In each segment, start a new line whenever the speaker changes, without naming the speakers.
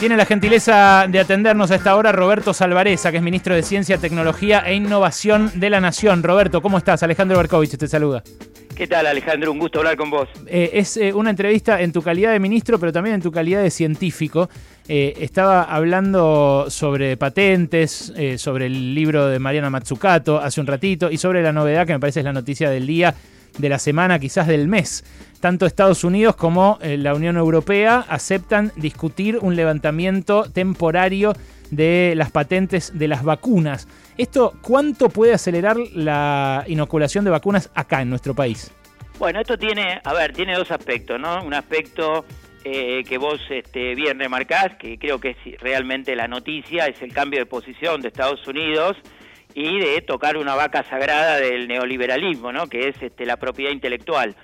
Tiene la gentileza de atendernos a esta hora Roberto Salvareza, que es ministro de Ciencia, Tecnología e Innovación de la Nación. Roberto, ¿cómo estás? Alejandro Berkovich te saluda.
¿Qué tal, Alejandro? Un gusto hablar con vos.
Eh, es eh, una entrevista en tu calidad de ministro, pero también en tu calidad de científico. Eh, estaba hablando sobre patentes, sobre el libro de Mariana Matsukato hace un ratito y sobre la novedad que me parece es la noticia del día, de la semana, quizás del mes tanto Estados Unidos como eh, la Unión Europea aceptan discutir un levantamiento temporario de las patentes de las vacunas. ¿Esto cuánto puede acelerar la inoculación de vacunas acá en nuestro país?
Bueno, esto tiene, a ver, tiene dos aspectos, ¿no? Un aspecto eh, que vos este, bien remarcás, que creo que es realmente la noticia, es el cambio de posición de Estados Unidos y de tocar una vaca sagrada del neoliberalismo, ¿no? Que es este, la propiedad intelectual.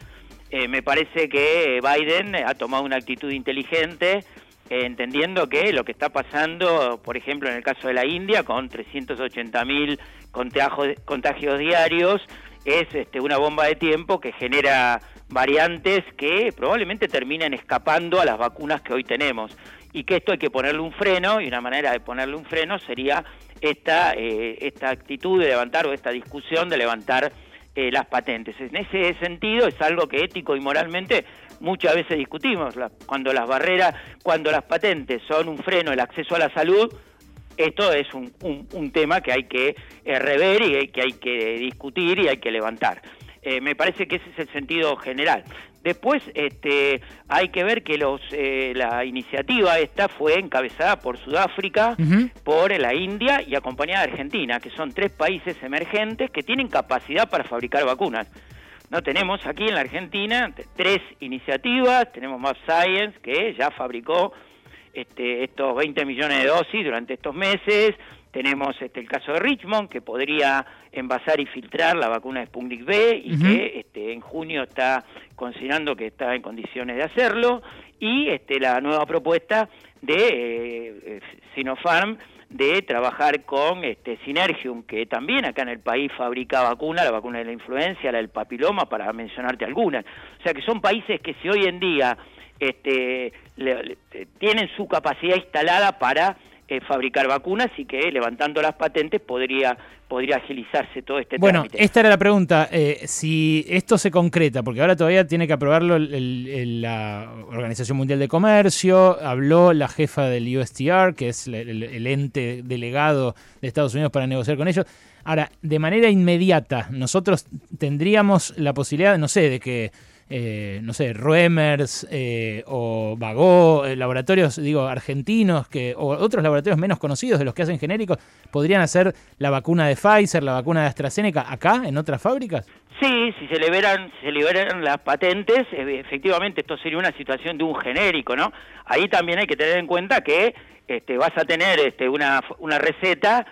Eh, me parece que Biden ha tomado una actitud inteligente, eh, entendiendo que lo que está pasando, por ejemplo, en el caso de la India, con 380.000 contagios, contagios diarios, es este, una bomba de tiempo que genera variantes que probablemente terminen escapando a las vacunas que hoy tenemos. Y que esto hay que ponerle un freno, y una manera de ponerle un freno sería esta, eh, esta actitud de levantar o esta discusión de levantar eh, las patentes. En ese sentido es algo que ético y moralmente muchas veces discutimos. cuando las barreras, cuando las patentes son un freno el acceso a la salud, esto es un, un, tema que hay que eh, rever y que hay que discutir y hay que levantar. Eh, me parece que ese es el sentido general. Después este, hay que ver que los, eh, la iniciativa esta fue encabezada por Sudáfrica, por la India y acompañada de Argentina, que son tres países emergentes que tienen capacidad para fabricar vacunas. No tenemos aquí en la Argentina tres iniciativas, tenemos Map Science que ya fabricó este, estos 20 millones de dosis durante estos meses, tenemos este, el caso de Richmond, que podría envasar y filtrar la vacuna de Sputnik B y que este, en junio está considerando que está en condiciones de hacerlo. Y este, la nueva propuesta de eh, Sinopharm de trabajar con este, Synergium, que también acá en el país fabrica vacuna, la vacuna de la influencia, la del papiloma, para mencionarte algunas. O sea que son países que si hoy en día este, tienen su capacidad instalada para eh, fabricar vacunas y que levantando las patentes podría podría agilizarse todo este
bueno, esta era la pregunta, eh, si esto se concreta, porque ahora todavía tiene que aprobarlo la Organización Mundial de Comercio, habló la jefa del USTR, que es el, ente delegado de Estados Unidos para negociar con ellos. Ahora, de manera inmediata, nosotros tendríamos la posibilidad, no sé, de que eh, no sé, Ruemers eh, o Bagó, eh, laboratorios, digo, argentinos, que, o otros laboratorios menos conocidos de los que hacen genéricos, podrían hacer la vacuna de Pfizer, la vacuna de AstraZeneca acá, en otras fábricas?
Sí, si se liberan, se liberan las patentes, efectivamente esto sería una situación de un genérico, ¿no? Ahí también hay que tener en cuenta que este, vas a tener este, una, una receta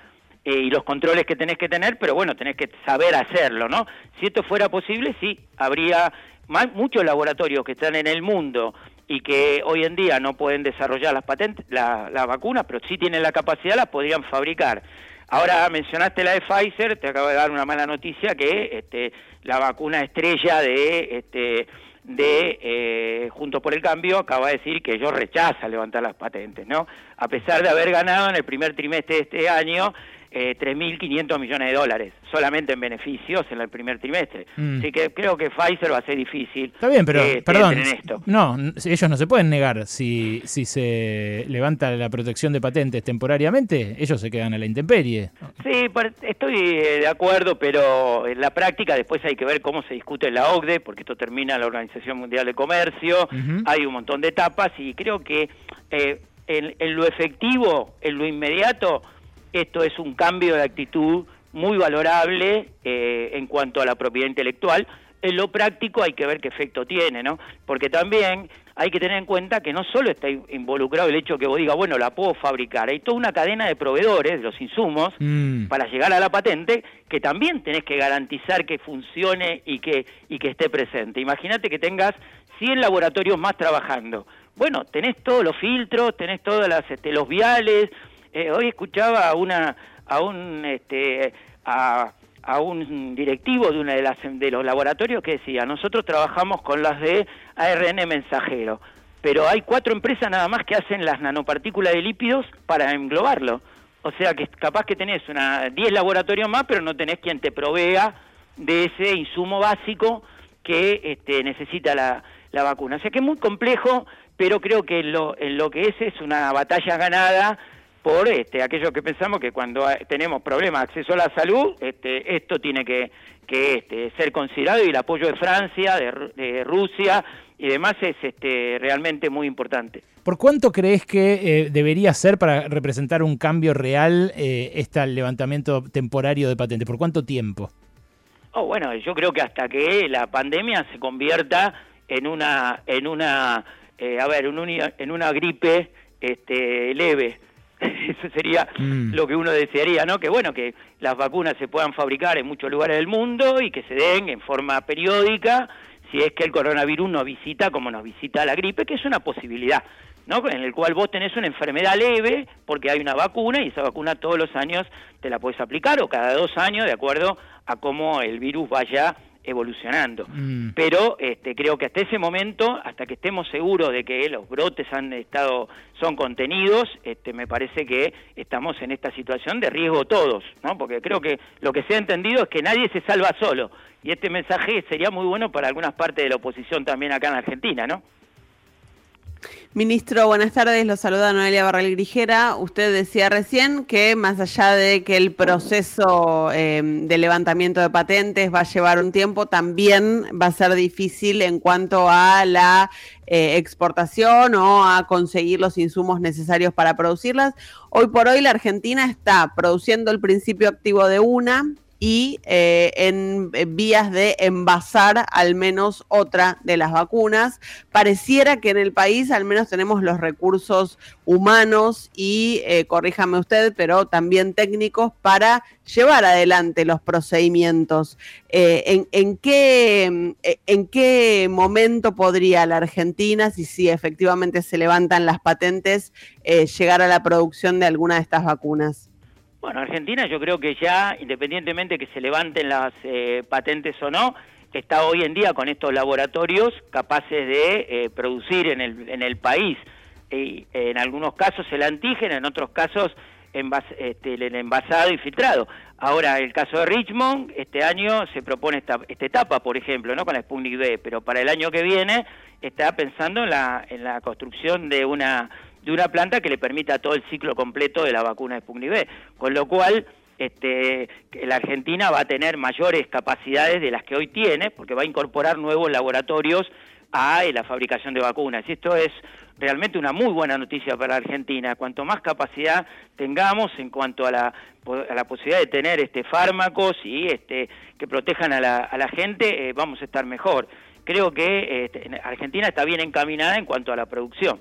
y los controles que tenés que tener, pero bueno, tenés que saber hacerlo, ¿no? Si esto fuera posible, sí, habría muchos laboratorios que están en el mundo y que hoy en día no pueden desarrollar las patentes, la, la vacuna, pero sí tienen la capacidad, las podrían fabricar. Ahora mencionaste la de Pfizer, te acabo de dar una mala noticia que este, la vacuna estrella de este, de eh, Juntos por el Cambio acaba de decir que ellos rechaza levantar las patentes, ¿no? A pesar de haber ganado en el primer trimestre de este año eh, 3.500 millones de dólares, solamente en beneficios en el primer trimestre. Mm. Así que creo que Pfizer va a ser difícil.
Está bien, pero, eh, perdón, esto. no, ellos no se pueden negar. Si, si se levanta la protección de patentes temporariamente, ellos se quedan a la intemperie.
Sí, estoy eh, de acuerdo, pero en la práctica después hay que ver cómo se discute en la OCDE, porque esto termina la Organización Mundial de Comercio, hay un montón de etapas y creo que eh, en lo efectivo, en lo inmediato, esto es un cambio de actitud muy valorable eh, en cuanto a la propiedad intelectual. En lo práctico hay que ver qué efecto tiene, ¿no? Porque también hay que tener en cuenta que no solo está involucrado el hecho que vos digas, bueno, la puedo fabricar, hay toda una cadena de proveedores de los insumos mm. para llegar a la patente que también tenés que garantizar que funcione y que, y que esté presente. Imagínate que tengas 100 laboratorios más trabajando. Bueno, tenés todos los filtros, tenés todos este, los viales, eh, hoy escuchaba a una a un este a, a un directivo de una de las de los laboratorios que decía nosotros trabajamos con las de ARN mensajero pero hay cuatro empresas nada más que hacen las nanopartículas de lípidos para englobarlo. O sea que capaz que tenés una 10 laboratorios más, pero no tenés quien te provea de ese insumo básico que este, necesita la, la vacuna. O sea que es muy complejo, pero creo que lo, en lo que es es una batalla ganada por este, aquellos que pensamos que cuando tenemos problemas de acceso a la salud, este, esto tiene que, que este, ser considerado y el apoyo de Francia, de, Rusia y demás es este, realmente muy importante.
¿Por cuánto crees que eh, debería ser para representar un cambio real eh, este levantamiento temporario de patentes? ¿Por cuánto tiempo?
Oh, bueno, yo creo que hasta que la pandemia se convierta en una, en una, eh, a ver, en una, en una gripe este, leve eso sería mm. lo que uno desearía, ¿no? Que bueno, que las vacunas se puedan fabricar en muchos lugares del mundo y que se den en forma periódica si es que el coronavirus nos visita como nos visita la gripe, que es una posibilidad, ¿no? En el cual vos tenés una enfermedad leve porque hay una vacuna y esa vacuna todos los años te la puedes aplicar o cada dos años de acuerdo a cómo el virus vaya evolucionando. Mm. Pero este, creo que hasta ese momento, hasta que estemos seguros de que los brotes han estado, son contenidos, este, me parece que estamos en esta situación de riesgo todos, ¿no? Porque creo que lo que se ha entendido es que nadie se salva solo. Y este mensaje sería muy bueno para algunas partes de la oposición también acá en Argentina, ¿no?
Ministro, buenas tardes. Lo saluda Noelia Barral Grijera. Usted decía recién que más allá de que el proceso em, de levantamiento de patentes va a llevar un tiempo, también va a ser difícil en cuanto a la eh, exportación o a conseguir los insumos necesarios para producirlas. Hoy por hoy la Argentina está produciendo el principio activo de una, y eh, en, vías de envasar al menos otra de las vacunas. Pareciera que en el país al menos tenemos los recursos humanos y, eh, corríjame usted, pero también técnicos para llevar adelante los procedimientos. Eh, en, qué, ¿En qué momento podría la Argentina, si, si efectivamente se levantan las patentes, llegar a la producción de alguna de estas vacunas?
Bueno, Argentina yo creo que ya, independientemente que se levanten las eh, patentes o no, está hoy en día con estos laboratorios capaces de eh, producir en el, en el país. Y en algunos casos el antígeno, en otros casos este, el envasado y filtrado. Ahora, el caso de Richmond, este año se propone esta, esta etapa, por ejemplo, no con la Sputnik B, pero para el año que viene está pensando en la, en la construcción de una de una planta que le permita todo el ciclo completo de la vacuna de Sputnik con lo cual este, la Argentina va a tener mayores capacidades de las que hoy tiene, porque va a incorporar nuevos laboratorios a eh, la fabricación de vacunas. Y esto es realmente una muy buena noticia para Argentina. Cuanto más capacidad tengamos en cuanto a la, a la posibilidad de tener este, fármacos y este, que protejan a la, a la gente, eh, vamos a estar mejor. Creo que este, Argentina está bien encaminada en cuanto a la producción.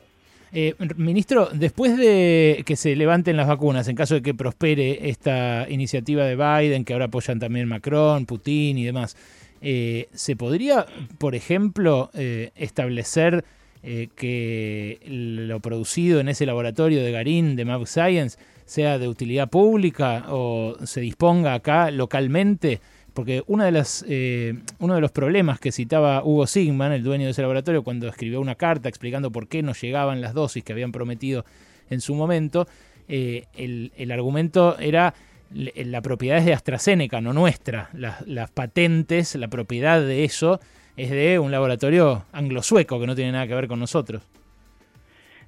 Eh, ministro, después de que se levanten las vacunas, en caso de que prospere esta iniciativa de Biden, que ahora apoyan también Macron, Putin y demás, eh, ¿se podría, por ejemplo, eh, establecer que lo producido en ese laboratorio de Garín, de Map Science, sea de utilidad pública o se disponga acá localmente? Porque una de las, eh, uno de los problemas que citaba Hugo Sigman, el dueño de ese laboratorio, cuando escribió una carta explicando por qué no llegaban las dosis que habían prometido en su momento, eh, el, argumento era la propiedad es de AstraZeneca, no nuestra. Las, las, patentes, la propiedad de eso es de un laboratorio anglo-sueco que no tiene nada que ver con nosotros.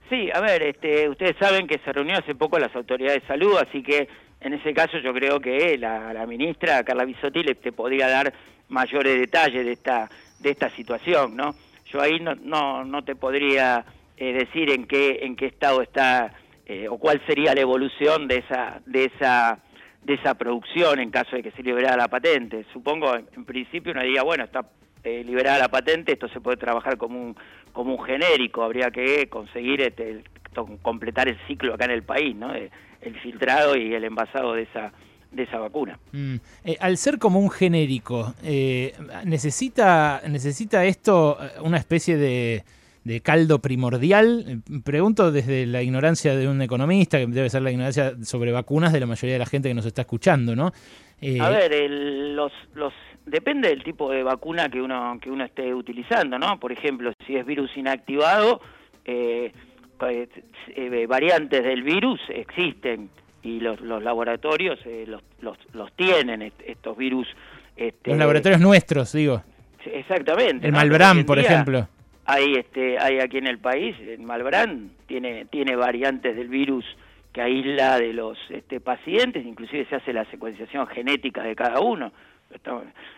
Sí, a ver, este, ustedes saben que se reunió hace poco las autoridades de salud, así que en ese caso yo creo que la, ministra Carla Bisotti le te podría dar mayores detalles de esta de esta situación, ¿no? Yo ahí no no, no te podría eh, decir en qué en qué estado está eh, o cuál sería la evolución de esa de esa de esa producción en caso de que se liberara la patente. Supongo en principio uno diría, bueno, está eh, liberada la patente, esto se puede trabajar como un como un genérico, habría que conseguir este, completar el ciclo acá en el país, ¿no? el filtrado y el envasado de esa de esa vacuna.
Mm. Eh, al ser como un genérico, eh, necesita necesita esto eh, una especie de, de, caldo primordial. Pregunto desde la ignorancia de un economista, que debe ser la ignorancia sobre vacunas de la mayoría de la gente que nos está escuchando, ¿no?
A ver, los, los depende del tipo de vacuna que uno que uno esté utilizando, ¿no? Por ejemplo, si es virus inactivado, eh, eh, variantes del virus existen y los, laboratorios los, los, tienen estos virus.
Este, los laboratorios nuestros, digo.
Exactamente.
El Malbrán, por ejemplo.
Hay, este, hay aquí en el país, el Malbrán tiene, tiene variantes del virus que aísla de los este, pacientes, inclusive se hace la secuenciación genética de cada uno.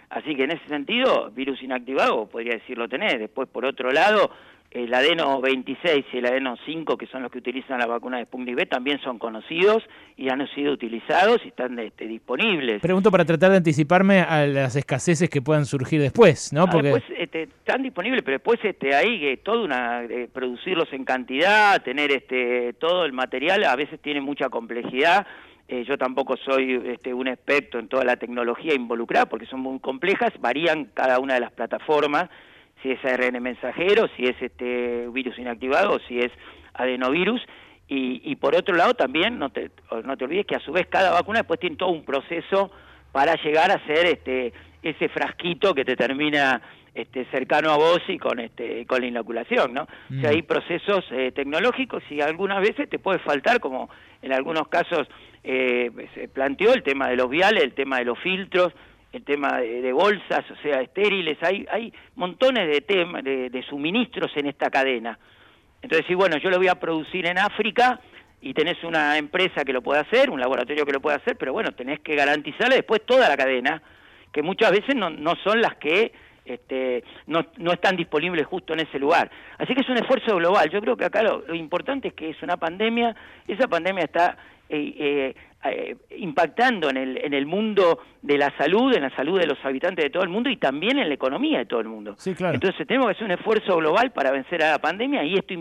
Así que en ese sentido, virus inactivado, podría decirlo tener. Después, por otro lado, el adeno 26 y el adeno 5, que son los que utilizan la vacuna de Sputnik V, también son conocidos y han sido utilizados y están este, disponibles.
Pregunto para tratar de anticiparme a las escaseces que puedan surgir después, ¿no?
Porque... después este, están disponibles, pero después este, hay que todo una producirlos en cantidad, tener este todo el material, a veces tiene mucha complejidad. Eh, yo tampoco soy este, un experto en toda la tecnología involucrada porque son muy complejas, varían cada una de las plataformas si es ARN mensajero, si es este virus inactivado, si es adenovirus. Y, y por otro lado también, no te, no te olvides que a su vez cada vacuna después tiene todo un proceso para llegar a ser este, ese frasquito que te termina este, cercano a vos y con, este, con la inoculación, ¿no? O sea, mm. hay procesos eh, tecnológicos y algunas veces te puede faltar, como en algunos casos eh, se planteó el tema de los viales, el tema de los filtros, el tema de, bolsas, o sea, estériles, hay, hay montones de, temas de, suministros en esta cadena. Entonces, sí, bueno, yo lo voy a producir en África y tenés una empresa que lo puede hacer, un laboratorio que lo puede hacer, pero bueno, tenés que garantizarle después toda la cadena, que muchas veces no, no son las que este, no, no, están disponibles justo en ese lugar. Así que es un esfuerzo global. Yo creo que acá lo, importante es que es una pandemia, esa pandemia está eh, eh, eh, impactando en el, en el mundo de la salud, en la salud de los habitantes de todo el mundo y también en la economía de todo el mundo. Entonces tenemos que hacer un esfuerzo global para vencer a la pandemia y esto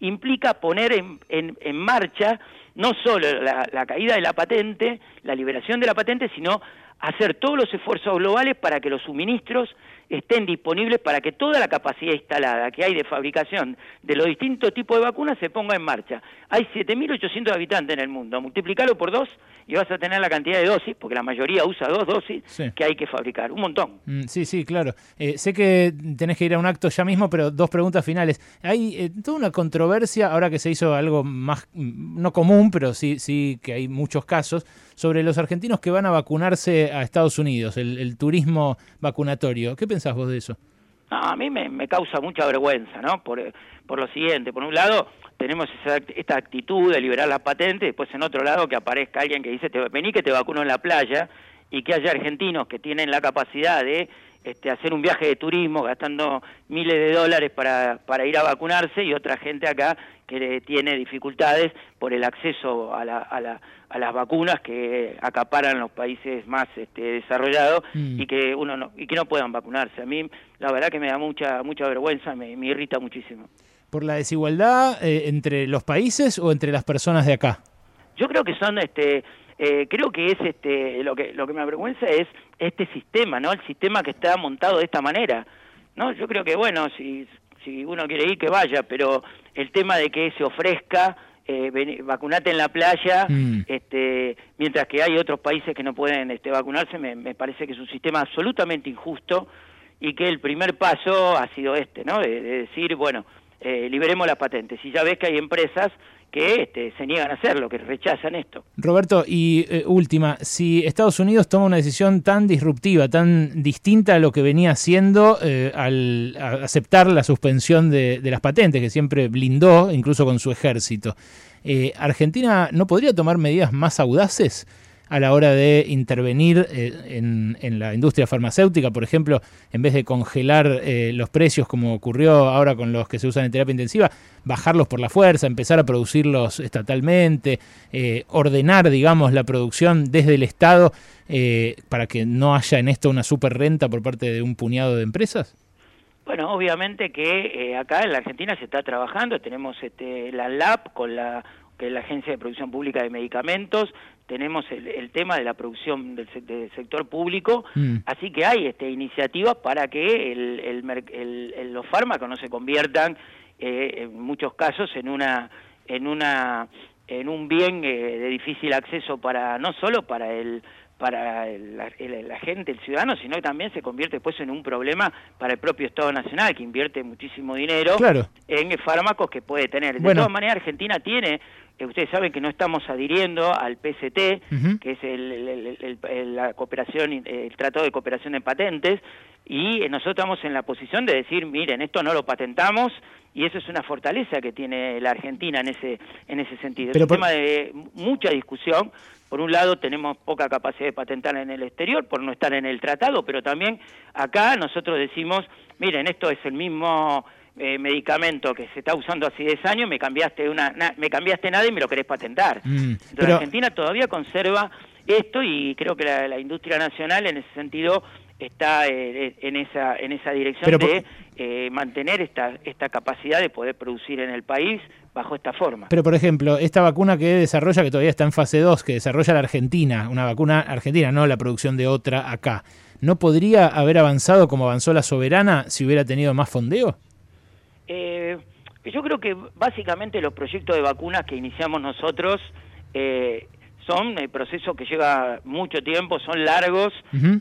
implica poner en, en, marcha no solo la, caída de la patente, la liberación de la patente, sino hacer todos los esfuerzos globales para que los suministros estén disponibles para que toda la capacidad instalada que hay de fabricación de los distintos tipos de vacunas se ponga en marcha. Hay 7.800 habitantes en el mundo, multiplícalo por dos y vas a tener la cantidad de dosis, porque la mayoría usa dos dosis, que hay que fabricar, un montón.
Mm, sí, sí, claro. Eh, sé que tenés que ir a un acto ya mismo, pero dos preguntas finales. Hay eh, toda una controversia, ahora que se hizo algo más, mm, no común, pero sí, sí que hay muchos casos, sobre los argentinos que van a vacunarse a Estados Unidos, el, turismo vacunatorio. ¿Qué pensás vos de eso?
a mí me, causa mucha vergüenza, ¿no? Por, por lo siguiente, por un lado, tenemos esta actitud de liberar las patentes, después en otro lado que aparezca alguien que dice, vení que te vacuno en la playa, y que haya argentinos que tienen la capacidad de este, hacer un viaje de turismo gastando miles de dólares para, para ir a vacunarse y otra gente acá que tiene dificultades por el acceso a, la, a, la, a las vacunas que acaparan los países más este, desarrollados mm. y que uno no, y que no puedan vacunarse. A mí la verdad que me da mucha mucha vergüenza, me, me irrita muchísimo.
¿Por la desigualdad eh, entre los países o entre las personas de acá?
Yo creo que son este eh, creo que es este lo que lo que me avergüenza es este sistema no el sistema que está montado de esta manera no yo creo que bueno si si uno quiere ir que vaya pero el tema de que se ofrezca eh, vacunate en la playa, mm. este, mientras que hay otros países que no pueden este, vacunarse, me, parece que es un sistema absolutamente injusto y que el primer paso ha sido este, ¿no? De, decir, bueno, eh, liberemos las patentes. Y ya ves que hay empresas que este, se niegan a hacerlo, que rechazan esto.
Roberto, y eh, última, si Estados Unidos toma una decisión tan disruptiva, tan distinta a lo que venía haciendo eh, al aceptar la suspensión de, las patentes, que siempre blindó, incluso con su ejército, eh, ¿Argentina no podría tomar medidas más audaces? A la hora de intervenir eh, en, la industria farmacéutica, por ejemplo, en vez de congelar eh, los precios como ocurrió ahora con los que se usan en terapia intensiva, bajarlos por la fuerza, empezar a producirlos estatalmente, eh, ordenar, digamos, la producción desde el Estado para que no haya en esto una super renta por parte de un puñado de empresas?
Bueno, obviamente que acá en la Argentina se está trabajando, tenemos este, la LAB con la que es la Agencia de Producción Pública de Medicamentos, tenemos el, tema de la producción del, sector público, mm. así que hay este, iniciativas para que el, los fármacos no se conviertan eh, en muchos casos en una en una en un bien eh, de difícil acceso para no solo para el para la, gente, el ciudadano, sino que también se convierte después en un problema para el propio Estado Nacional, que invierte muchísimo dinero en fármacos que puede tener. De todas maneras, Argentina tiene, ustedes saben que no estamos adhiriendo al PCT, que es el, la cooperación, el Tratado de Cooperación en Patentes, y nosotros estamos en la posición de decir, miren, esto no lo patentamos, y eso es una fortaleza que tiene la Argentina en ese, en ese sentido. es un tema de mucha discusión, por un lado tenemos poca capacidad de patentar en el exterior por no estar en el tratado, pero también acá nosotros decimos, miren, esto es el mismo eh, medicamento que se está usando hace 10 años, me cambiaste una me cambiaste nada y me lo querés patentar. Mm, Entonces Argentina todavía conserva esto y creo que la, industria nacional en ese sentido está eh, en esa en esa dirección de eh, mantener esta esta capacidad de poder producir en el país bajo esta forma.
Pero, por ejemplo, esta vacuna que desarrolla, que todavía está en fase 2, que desarrolla la Argentina, una vacuna argentina, no la producción de otra acá, ¿no podría haber avanzado como avanzó la soberana si hubiera tenido más fondeo?
Eh, yo creo que básicamente los proyectos de vacunas que iniciamos nosotros eh, son el proceso que lleva mucho tiempo, son largos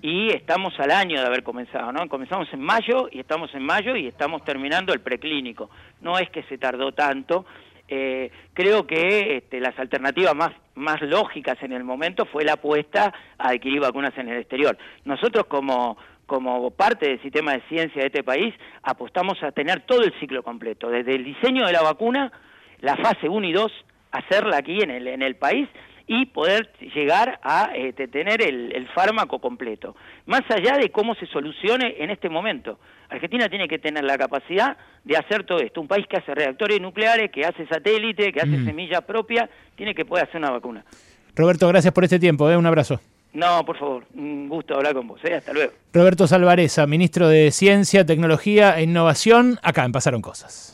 y estamos al año de haber comenzado, ¿no? Comenzamos en mayo y estamos en mayo y estamos terminando el preclínico. No es que se tardó tanto. Eh, creo que este, las alternativas más, más lógicas en el momento fue la apuesta a adquirir vacunas en el exterior. Nosotros como, como parte del sistema de ciencia de este país apostamos a tener todo el ciclo completo, desde el diseño de la vacuna, la fase 1 y 2, hacerla aquí en el, en el país y poder llegar a este, tener el, fármaco completo. Más allá de cómo se solucione en este momento. Argentina tiene que tener la capacidad de hacer todo esto. Un país que hace reactores nucleares, que hace satélite, que hace mm. semilla propia, tiene que poder hacer una vacuna.
Roberto, gracias por este tiempo. ¿eh? Un abrazo.
No, por favor, un gusto hablar con vos. ¿eh? Hasta luego.
Roberto Salvareza, ministro de Ciencia, Tecnología e Innovación, acá en Pasaron Cosas.